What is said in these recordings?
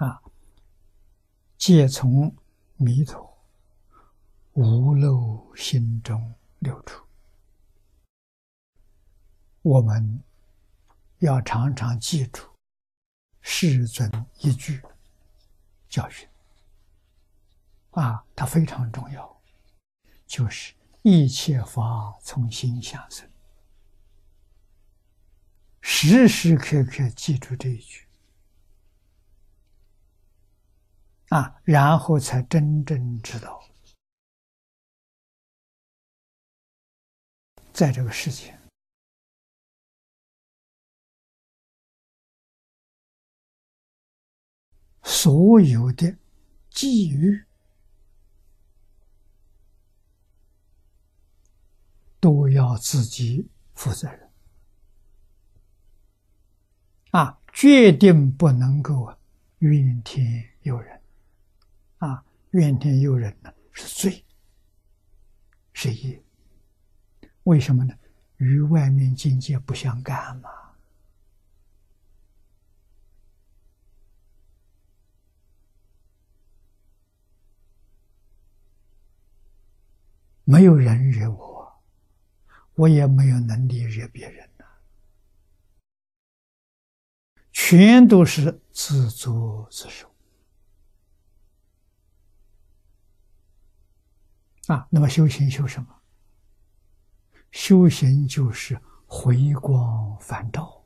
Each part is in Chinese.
啊，皆从弥陀无漏心中流出。我们要常常记住世尊一句教训啊，它非常重要，就是一切法从心想生。时时刻刻记住这一句啊，然后才真正知道，在这个世界，所有的际遇都要自己负责任。啊，决定不能够怨天尤人，啊，怨天尤人呢是罪，是业。为什么呢？与外面境界不相干嘛。没有人惹我，我也没有能力惹别人呐。全都是自作自受啊！那么修行修什么？修行就是回光返照，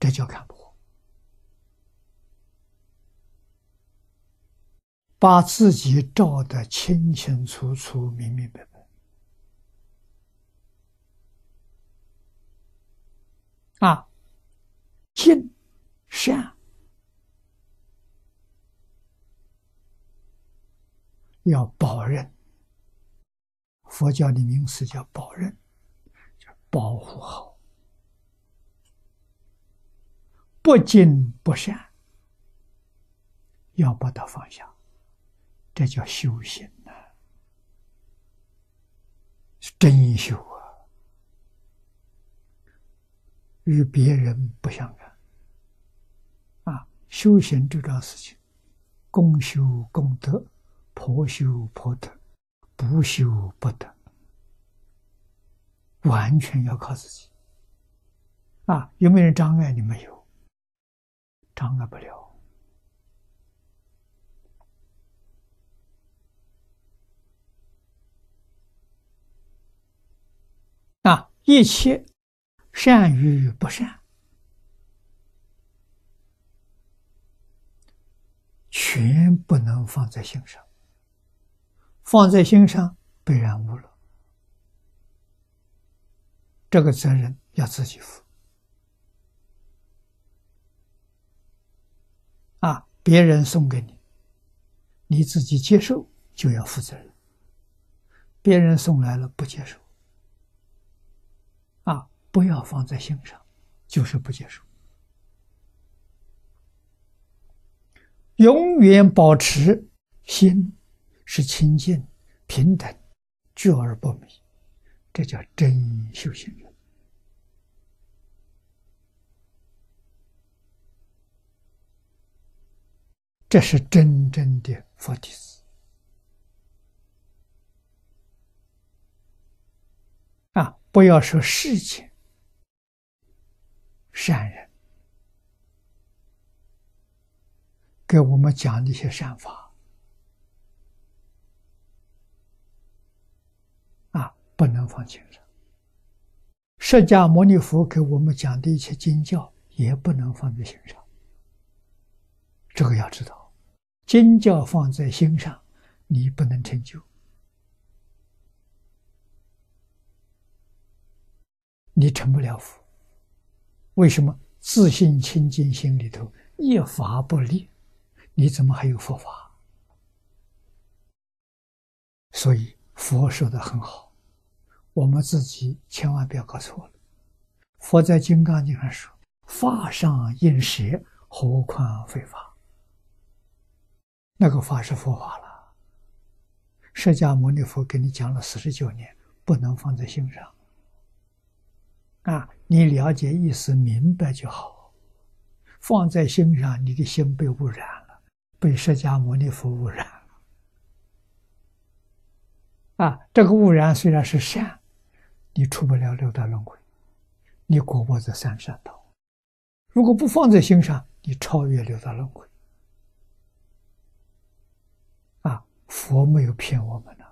这叫看破，把自己照得清清楚楚、明明白白。啊！信善要保任，佛教的名词叫保任，叫保护好。不敬不善，要把它放下，这叫修行呐，是真修啊。与别人不相干，啊，修行这桩事情，公修功德，婆修婆得，不修不得，完全要靠自己。啊，有没有人障碍你？没有，障碍不了。啊，一切。善与不善，全不能放在心上。放在心上被染污了，这个责任要自己负。啊，别人送给你，你自己接受就要负责任。别人送来了不接受。啊不要放在心上，就是不接受。永远保持心是清净、平等、觉而不迷，这叫真修行人。这是真正的佛弟子啊！不要说世间。善人给我们讲的一些善法放心上。释迦牟尼佛给我们讲的一些经教，也不能放在心上。这个要知道，经教放在心上，你不能成就，你成不了佛。为什么自信清净心里头一法不立？你怎么还有佛法？所以佛说的很好，我们自己千万不要搞错了。佛在《金刚经》上说：“法上应舍，何况非法？”那个法是佛法了。释迦牟尼佛给你讲了四十九年，不能放在心上。啊，你了解意思明白就好。放在心上，你的心被污染了，被释迦牟尼佛污染了。啊，这个污染虽然是善，你出不了六道轮回，你过不这三善道。如果不放在心上，你超越六道轮回。啊，佛没有骗我们呢，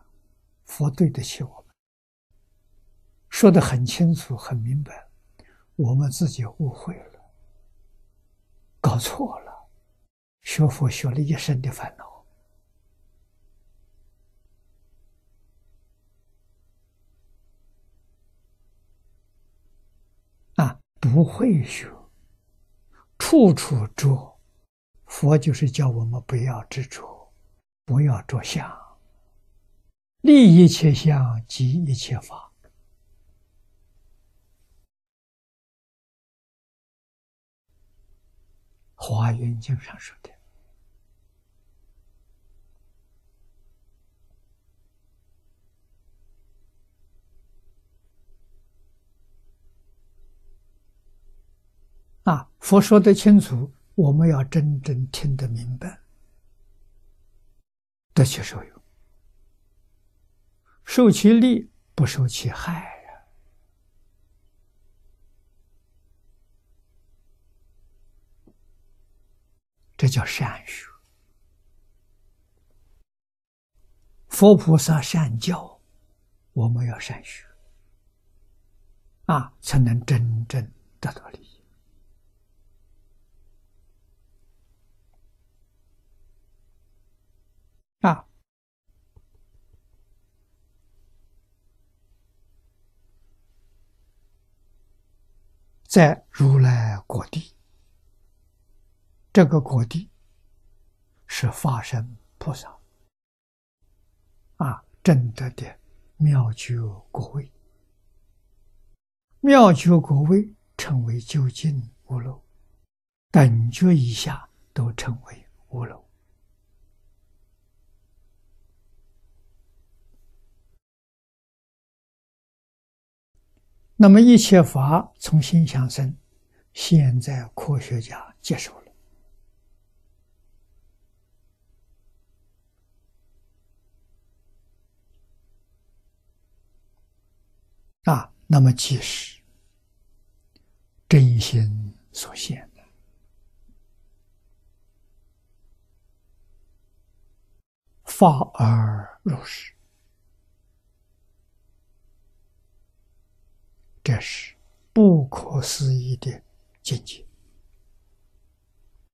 佛对得起我们，说的很清楚、很明白，我们自己误会了，搞错了，学佛学了一生的烦恼，会学。处处着，佛就是叫我们不要执着，不要着相，立一切相即一切法。华严经上说的佛说得清楚，我们要真正听得明白，得其受用，受其利，不受其害呀。这叫善学。佛菩萨善教，我们要善学，啊，才能真正得到利益。在如来果地，这个果地是法身菩萨。啊，正德的妙觉果位，妙觉果位称为究竟无漏，等觉以下都称为无漏。那么一切法从心想生，现在科学家接受了啊。那么即是真心所现的法而入世。这是不可思议的境界。